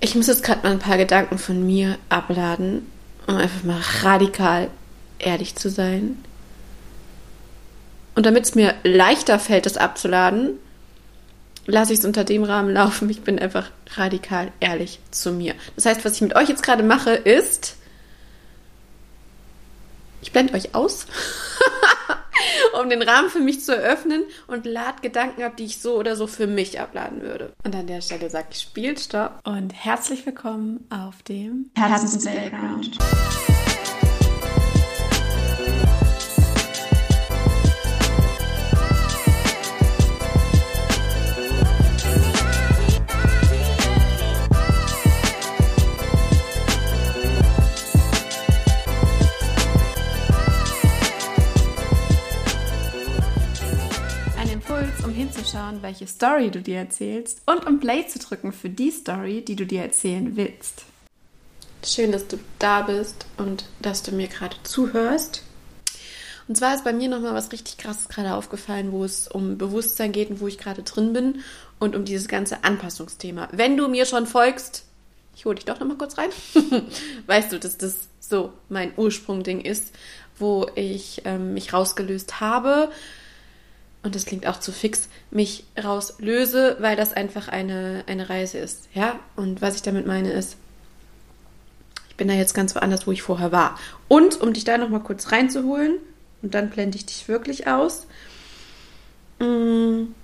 Ich muss jetzt gerade mal ein paar Gedanken von mir abladen, um einfach mal radikal ehrlich zu sein. Und damit es mir leichter fällt, das abzuladen, lasse ich es unter dem Rahmen laufen. Ich bin einfach radikal ehrlich zu mir. Das heißt, was ich mit euch jetzt gerade mache, ist, ich blende euch aus, um den Rahmen für mich zu eröffnen und lade Gedanken ab, die ich so oder so für mich abladen würde. Und an der Stelle sage ich Spielstopp und herzlich willkommen auf dem Herzens Playground. Hinzuschauen, welche Story du dir erzählst und um Play zu drücken für die Story, die du dir erzählen willst. Schön, dass du da bist und dass du mir gerade zuhörst. Und zwar ist bei mir nochmal was richtig krasses gerade aufgefallen, wo es um Bewusstsein geht und wo ich gerade drin bin und um dieses ganze Anpassungsthema. Wenn du mir schon folgst, ich hole dich doch nochmal kurz rein, weißt du, dass das so mein Ursprungding ist, wo ich ähm, mich rausgelöst habe, und das klingt auch zu fix, mich rauslöse, weil das einfach eine, eine Reise ist. Ja, und was ich damit meine ist, ich bin da jetzt ganz woanders, wo ich vorher war. Und um dich da nochmal kurz reinzuholen, und dann blende ich dich wirklich aus. Mh, mm,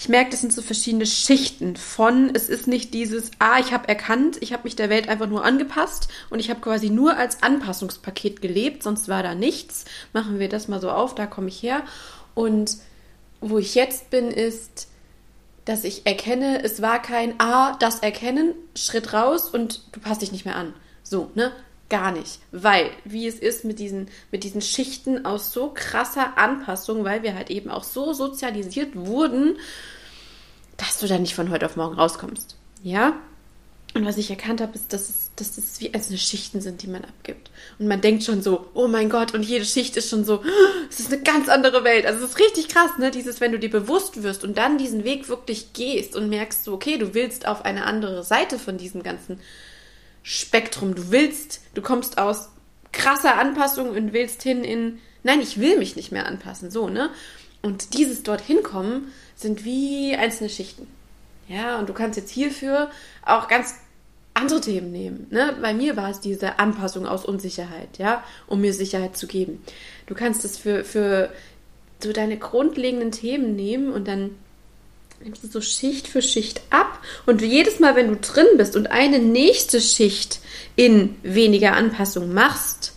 ich merke, das sind so verschiedene Schichten von, es ist nicht dieses, ah, ich habe erkannt, ich habe mich der Welt einfach nur angepasst und ich habe quasi nur als Anpassungspaket gelebt, sonst war da nichts. Machen wir das mal so auf, da komme ich her. Und wo ich jetzt bin, ist, dass ich erkenne, es war kein, ah, das Erkennen, Schritt raus und du passt dich nicht mehr an. So, ne? Gar nicht. Weil, wie es ist mit diesen, mit diesen Schichten aus so krasser Anpassung, weil wir halt eben auch so sozialisiert wurden, dass du da nicht von heute auf morgen rauskommst. Ja? Und was ich erkannt habe, ist, dass es, dass es wie einzelne Schichten sind, die man abgibt. Und man denkt schon so, oh mein Gott, und jede Schicht ist schon so, es ist eine ganz andere Welt. Also es ist richtig krass, ne? Dieses, wenn du dir bewusst wirst und dann diesen Weg wirklich gehst und merkst so, okay, du willst auf eine andere Seite von diesem ganzen Spektrum. Du willst, du kommst aus krasser Anpassung und willst hin in, nein, ich will mich nicht mehr anpassen, so, ne? Und dieses dorthin kommen sind wie einzelne Schichten. Ja, und du kannst jetzt hierfür auch ganz andere Themen nehmen. Ne? Bei mir war es diese Anpassung aus Unsicherheit, ja, um mir Sicherheit zu geben. Du kannst es für, für so deine grundlegenden Themen nehmen und dann nimmst du so Schicht für Schicht ab und jedes Mal, wenn du drin bist und eine nächste Schicht in weniger Anpassung machst,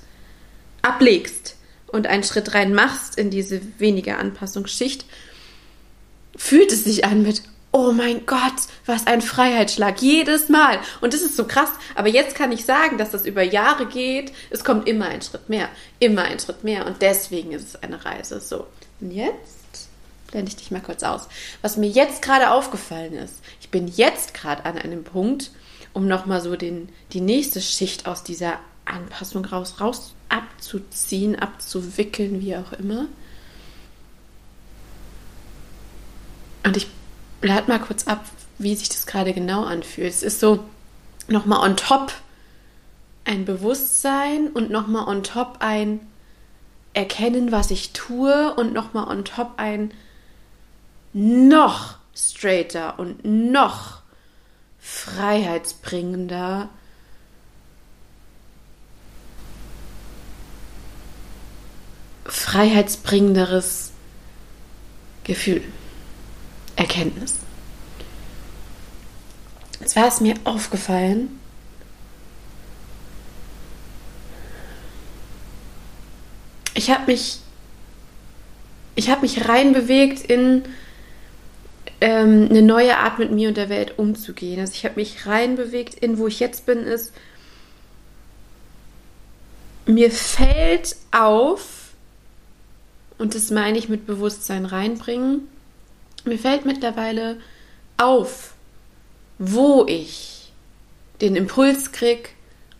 ablegst und einen Schritt rein machst in diese weniger Anpassungsschicht, fühlt es sich an mit Oh mein Gott, was ein Freiheitsschlag. Jedes Mal. Und das ist so krass. Aber jetzt kann ich sagen, dass das über Jahre geht. Es kommt immer ein Schritt mehr. Immer ein Schritt mehr. Und deswegen ist es eine Reise. So. Und jetzt? blende ich dich mal kurz aus. Was mir jetzt gerade aufgefallen ist, ich bin jetzt gerade an einem Punkt, um nochmal so den, die nächste Schicht aus dieser Anpassung raus, raus abzuziehen, abzuwickeln, wie auch immer. Und ich lade mal kurz ab, wie sich das gerade genau anfühlt. Es ist so nochmal on top ein Bewusstsein und nochmal on top ein Erkennen, was ich tue und nochmal on top ein noch straighter und noch freiheitsbringender freiheitsbringenderes Gefühl, Erkenntnis. Jetzt war es mir aufgefallen, ich habe mich ich habe mich reinbewegt in ähm, eine neue Art mit mir und der Welt umzugehen. Also ich habe mich reinbewegt in, wo ich jetzt bin, ist, mir fällt auf, und das meine ich mit Bewusstsein reinbringen, mir fällt mittlerweile auf, wo ich den Impuls kriege,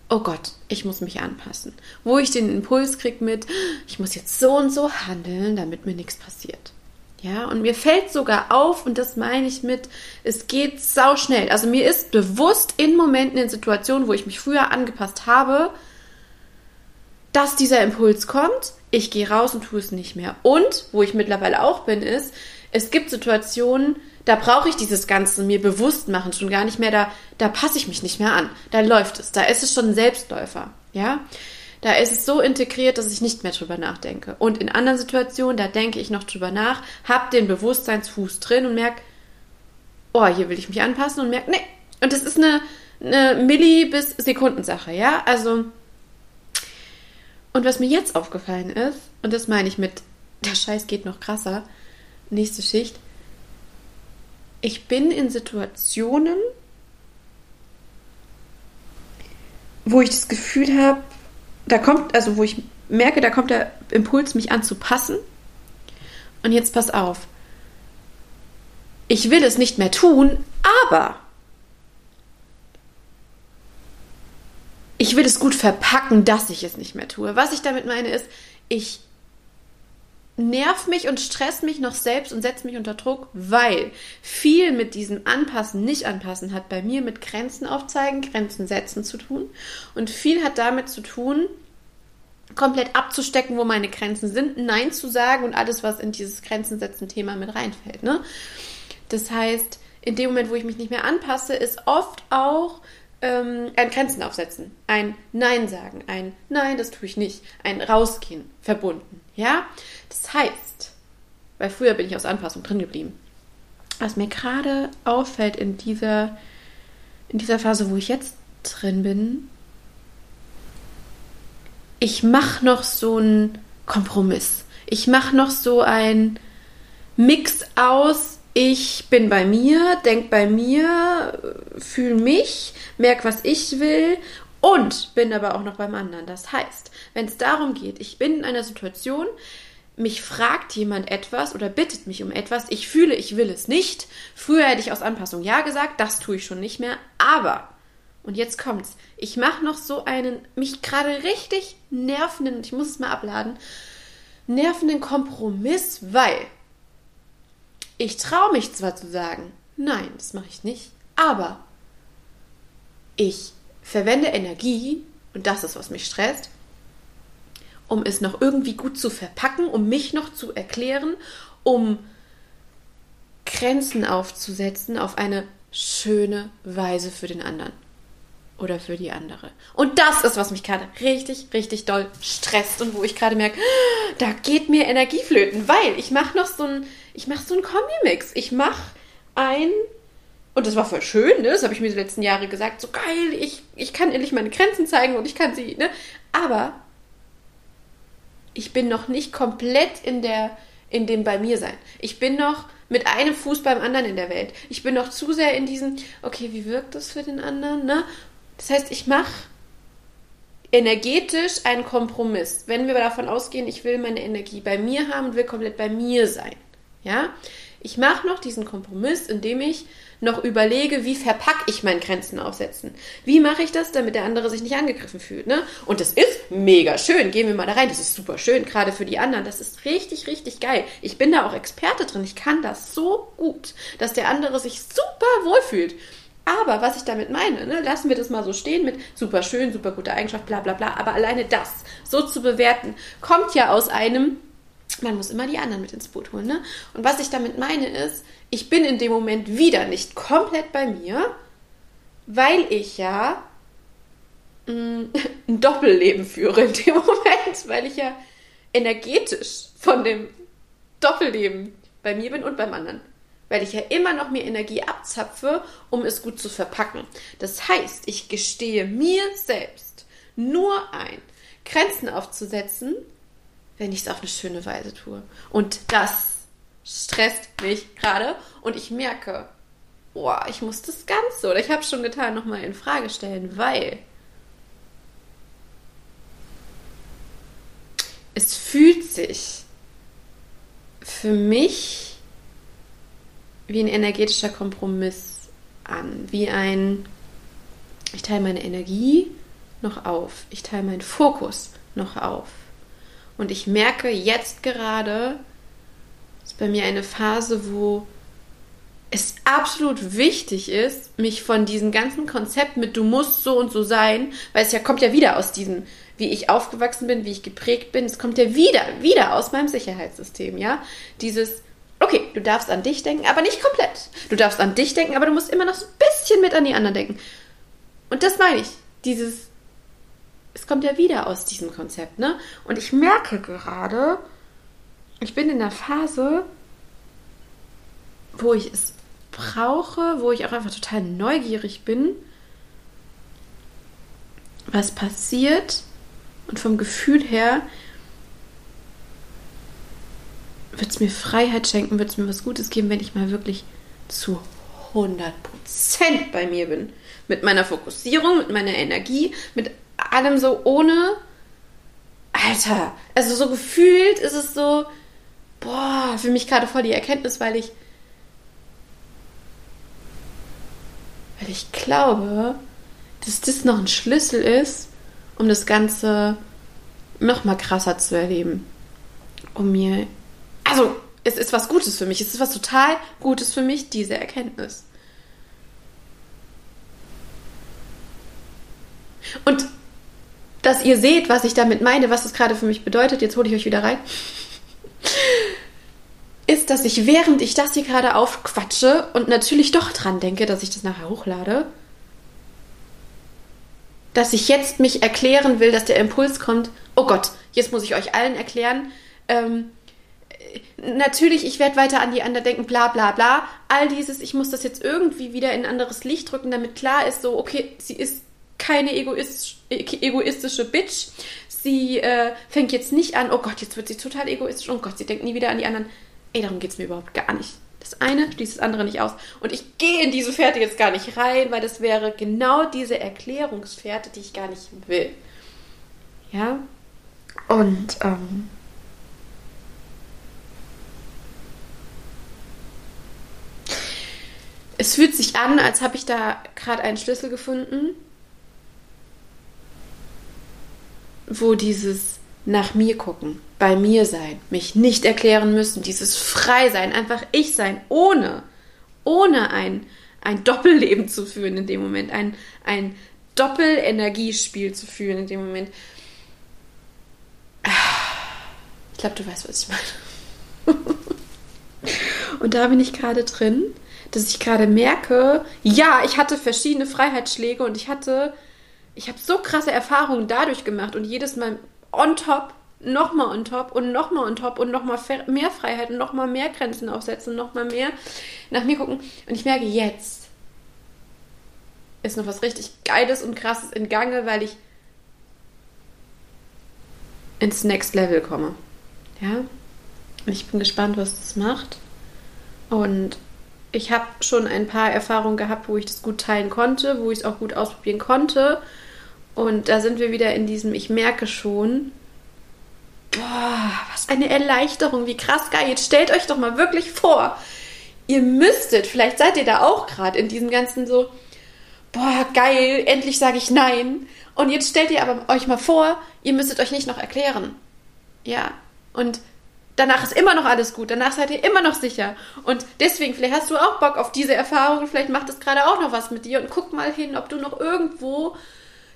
oh Gott, ich muss mich anpassen. Wo ich den Impuls kriege mit, ich muss jetzt so und so handeln, damit mir nichts passiert. Ja, und mir fällt sogar auf, und das meine ich mit, es geht sau schnell. Also mir ist bewusst in Momenten, in Situationen, wo ich mich früher angepasst habe, dass dieser Impuls kommt, ich gehe raus und tue es nicht mehr. Und wo ich mittlerweile auch bin, ist, es gibt Situationen, da brauche ich dieses Ganze mir bewusst machen schon gar nicht mehr, da, da passe ich mich nicht mehr an. Da läuft es, da ist es schon ein Selbstläufer. Ja, da ist es so integriert, dass ich nicht mehr drüber nachdenke. Und in anderen Situationen, da denke ich noch drüber nach, habe den Bewusstseinsfuß drin und merke, oh, hier will ich mich anpassen und merke, nee. Und das ist eine, eine Milli- bis Sekundensache, ja? Also, und was mir jetzt aufgefallen ist, und das meine ich mit, der Scheiß geht noch krasser, nächste Schicht, ich bin in Situationen, wo ich das Gefühl habe, da kommt, also wo ich merke, da kommt der Impuls, mich anzupassen. Und jetzt pass auf. Ich will es nicht mehr tun, aber ich will es gut verpacken, dass ich es nicht mehr tue. Was ich damit meine ist, ich nerv mich und stress mich noch selbst und setze mich unter Druck, weil viel mit diesem Anpassen, nicht anpassen hat bei mir mit Grenzen aufzeigen, Grenzen setzen zu tun und viel hat damit zu tun, komplett abzustecken, wo meine Grenzen sind, Nein zu sagen und alles, was in dieses Grenzen setzen Thema mit reinfällt. Ne? Das heißt, in dem Moment, wo ich mich nicht mehr anpasse, ist oft auch ähm, ein Grenzen aufsetzen, ein Nein sagen, ein Nein, das tue ich nicht, ein Rausgehen verbunden. Ja, das heißt, weil früher bin ich aus Anpassung drin geblieben. Was mir gerade auffällt in dieser, in dieser Phase, wo ich jetzt drin bin, ich mache noch so einen Kompromiss. Ich mache noch so ein Mix aus, ich bin bei mir, denk bei mir, fühle mich, merk, was ich will und bin aber auch noch beim anderen. Das heißt, wenn es darum geht, ich bin in einer Situation, mich fragt jemand etwas oder bittet mich um etwas, ich fühle, ich will es nicht. Früher hätte ich aus Anpassung Ja gesagt, das tue ich schon nicht mehr, aber, und jetzt kommt's, ich mache noch so einen, mich gerade richtig nervenden, ich muss es mal abladen, nervenden Kompromiss, weil ich traue mich zwar zu sagen, nein, das mache ich nicht, aber ich verwende Energie, und das ist, was mich stresst, um es noch irgendwie gut zu verpacken, um mich noch zu erklären, um Grenzen aufzusetzen auf eine schöne Weise für den anderen oder für die andere. Und das ist, was mich gerade richtig, richtig doll stresst und wo ich gerade merke, da geht mir Energie flöten, weil ich mache noch so ein, ich mache so einen Kombi-Mix. Ich mache ein und das war voll schön, ne? Das habe ich mir die letzten Jahre gesagt. So geil, ich, ich kann endlich meine Grenzen zeigen und ich kann sie, ne? Aber ich bin noch nicht komplett in der in dem bei mir sein. Ich bin noch mit einem Fuß beim anderen in der Welt. Ich bin noch zu sehr in diesem, okay, wie wirkt das für den anderen, ne? Das heißt, ich mache energetisch einen Kompromiss. Wenn wir davon ausgehen, ich will meine Energie bei mir haben und will komplett bei mir sein, ja? Ich mache noch diesen Kompromiss, indem ich noch überlege, wie verpacke ich meine Grenzen aufsetzen? Wie mache ich das, damit der andere sich nicht angegriffen fühlt? Ne? Und das ist mega schön. Gehen wir mal da rein. Das ist super schön, gerade für die anderen. Das ist richtig, richtig geil. Ich bin da auch Experte drin. Ich kann das so gut, dass der andere sich super wohlfühlt. Aber was ich damit meine, ne, lassen wir das mal so stehen mit super schön, super gute Eigenschaft, bla bla bla. Aber alleine das so zu bewerten, kommt ja aus einem, man muss immer die anderen mit ins Boot holen. Ne? Und was ich damit meine ist, ich bin in dem Moment wieder nicht komplett bei mir, weil ich ja mm, ein Doppelleben führe in dem Moment, weil ich ja energetisch von dem Doppelleben bei mir bin und beim anderen. Weil ich ja immer noch mir Energie abzapfe, um es gut zu verpacken. Das heißt, ich gestehe mir selbst nur ein, Grenzen aufzusetzen, wenn ich es auf eine schöne Weise tue. Und das stresst mich gerade und ich merke, boah, ich muss das Ganze oder ich habe schon getan, nochmal in Frage stellen, weil es fühlt sich für mich wie ein energetischer Kompromiss an, wie ein, ich teile meine Energie noch auf, ich teile meinen Fokus noch auf. Und ich merke jetzt gerade, ist bei mir eine Phase, wo es absolut wichtig ist, mich von diesem ganzen Konzept mit du musst so und so sein, weil es ja kommt ja wieder aus diesem, wie ich aufgewachsen bin, wie ich geprägt bin, es kommt ja wieder, wieder aus meinem Sicherheitssystem, ja? Dieses, okay, du darfst an dich denken, aber nicht komplett. Du darfst an dich denken, aber du musst immer noch so ein bisschen mit an die anderen denken. Und das meine ich, dieses, es kommt ja wieder aus diesem Konzept, ne? Und ich merke gerade, ich bin in der Phase, wo ich es brauche, wo ich auch einfach total neugierig bin, was passiert und vom Gefühl her wird es mir Freiheit schenken, wird es mir was Gutes geben, wenn ich mal wirklich zu 100% bei mir bin. Mit meiner Fokussierung, mit meiner Energie, mit allem so ohne. Alter, also so gefühlt ist es so, boah, für mich gerade voll die Erkenntnis, weil ich Weil ich glaube, dass das noch ein Schlüssel ist, um das Ganze noch mal krasser zu erleben. Um mir. Also, es ist was Gutes für mich. Es ist was total Gutes für mich, diese Erkenntnis. Und dass ihr seht, was ich damit meine, was es gerade für mich bedeutet, jetzt hole ich euch wieder rein ist, dass ich während ich das hier gerade aufquatsche und natürlich doch dran denke, dass ich das nachher hochlade, dass ich jetzt mich erklären will, dass der Impuls kommt, oh Gott, jetzt muss ich euch allen erklären, ähm, natürlich, ich werde weiter an die anderen denken, bla bla bla. All dieses, ich muss das jetzt irgendwie wieder in ein anderes Licht drücken, damit klar ist, so, okay, sie ist keine egoistisch, egoistische Bitch. Sie äh, fängt jetzt nicht an, oh Gott, jetzt wird sie total egoistisch, oh Gott, sie denkt nie wieder an die anderen. Ey, darum geht es mir überhaupt gar nicht. Das eine schließt das andere nicht aus. Und ich gehe in diese Fährte jetzt gar nicht rein, weil das wäre genau diese Erklärungsfährte, die ich gar nicht will. Ja? Und ähm, es fühlt sich an, als habe ich da gerade einen Schlüssel gefunden, wo dieses nach mir gucken, bei mir sein, mich nicht erklären müssen, dieses frei sein, einfach ich sein, ohne, ohne ein, ein Doppelleben zu führen in dem Moment, ein, ein Doppelenergiespiel zu führen in dem Moment. Ich glaube, du weißt, was ich meine. Und da bin ich gerade drin, dass ich gerade merke, ja, ich hatte verschiedene Freiheitsschläge und ich hatte, ich habe so krasse Erfahrungen dadurch gemacht und jedes Mal on top, nochmal on top und nochmal on top und nochmal mehr Freiheit und nochmal mehr Grenzen aufsetzen nochmal mehr nach mir gucken. Und ich merke, jetzt ist noch was richtig Geiles und Krasses in Gange, weil ich ins Next Level komme. Ja? Ich bin gespannt, was das macht. Und ich habe schon ein paar Erfahrungen gehabt, wo ich das gut teilen konnte, wo ich es auch gut ausprobieren konnte. Und da sind wir wieder in diesem, ich merke schon, boah, was eine Erleichterung, wie krass geil. Jetzt stellt euch doch mal wirklich vor, ihr müsstet, vielleicht seid ihr da auch gerade in diesem ganzen so, boah, geil, endlich sage ich nein. Und jetzt stellt ihr aber euch mal vor, ihr müsstet euch nicht noch erklären. Ja, und danach ist immer noch alles gut, danach seid ihr immer noch sicher. Und deswegen, vielleicht hast du auch Bock auf diese Erfahrung, vielleicht macht es gerade auch noch was mit dir und guck mal hin, ob du noch irgendwo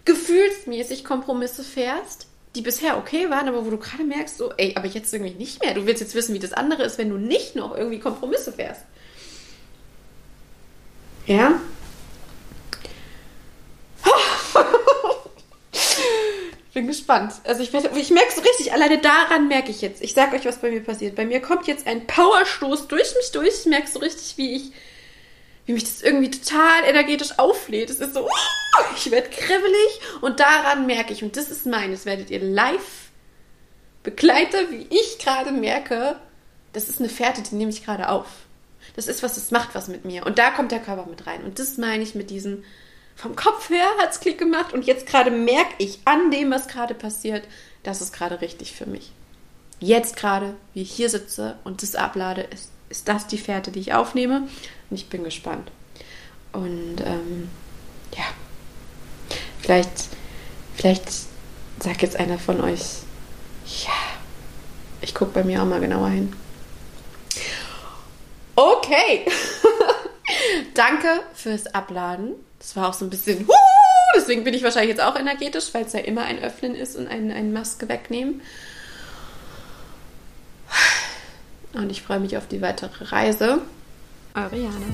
gefühlsmäßig Kompromisse fährst, die bisher okay waren, aber wo du gerade merkst, so, ey, aber jetzt irgendwie nicht mehr. Du willst jetzt wissen, wie das andere ist, wenn du nicht noch irgendwie Kompromisse fährst. Ja? Bin gespannt. Also ich, ich merke so richtig, alleine daran merke ich jetzt. Ich sage euch, was bei mir passiert. Bei mir kommt jetzt ein Powerstoß durch mich durch. Ich merke so richtig, wie ich wie mich das irgendwie total energetisch auflädt. Es ist so, uh, ich werde kribbelig und daran merke ich, und das ist meines, werdet ihr live begleiter, wie ich gerade merke, das ist eine Fährte, die nehme ich gerade auf. Das ist was, das macht was mit mir. Und da kommt der Körper mit rein. Und das meine ich mit diesem, vom Kopf her hat es Klick gemacht und jetzt gerade merke ich an dem, was gerade passiert, das ist gerade richtig für mich. Jetzt gerade, wie ich hier sitze und das ablade, ist, ist das die Fährte, die ich aufnehme. Und ich bin gespannt. Und ähm, ja, vielleicht, vielleicht sagt jetzt einer von euch, ja, ich gucke bei mir auch mal genauer hin. Okay. Danke fürs Abladen. Das war auch so ein bisschen. Deswegen bin ich wahrscheinlich jetzt auch energetisch, weil es ja immer ein Öffnen ist und ein, ein Maske wegnehmen. Und ich freue mich auf die weitere Reise. Eure Jana.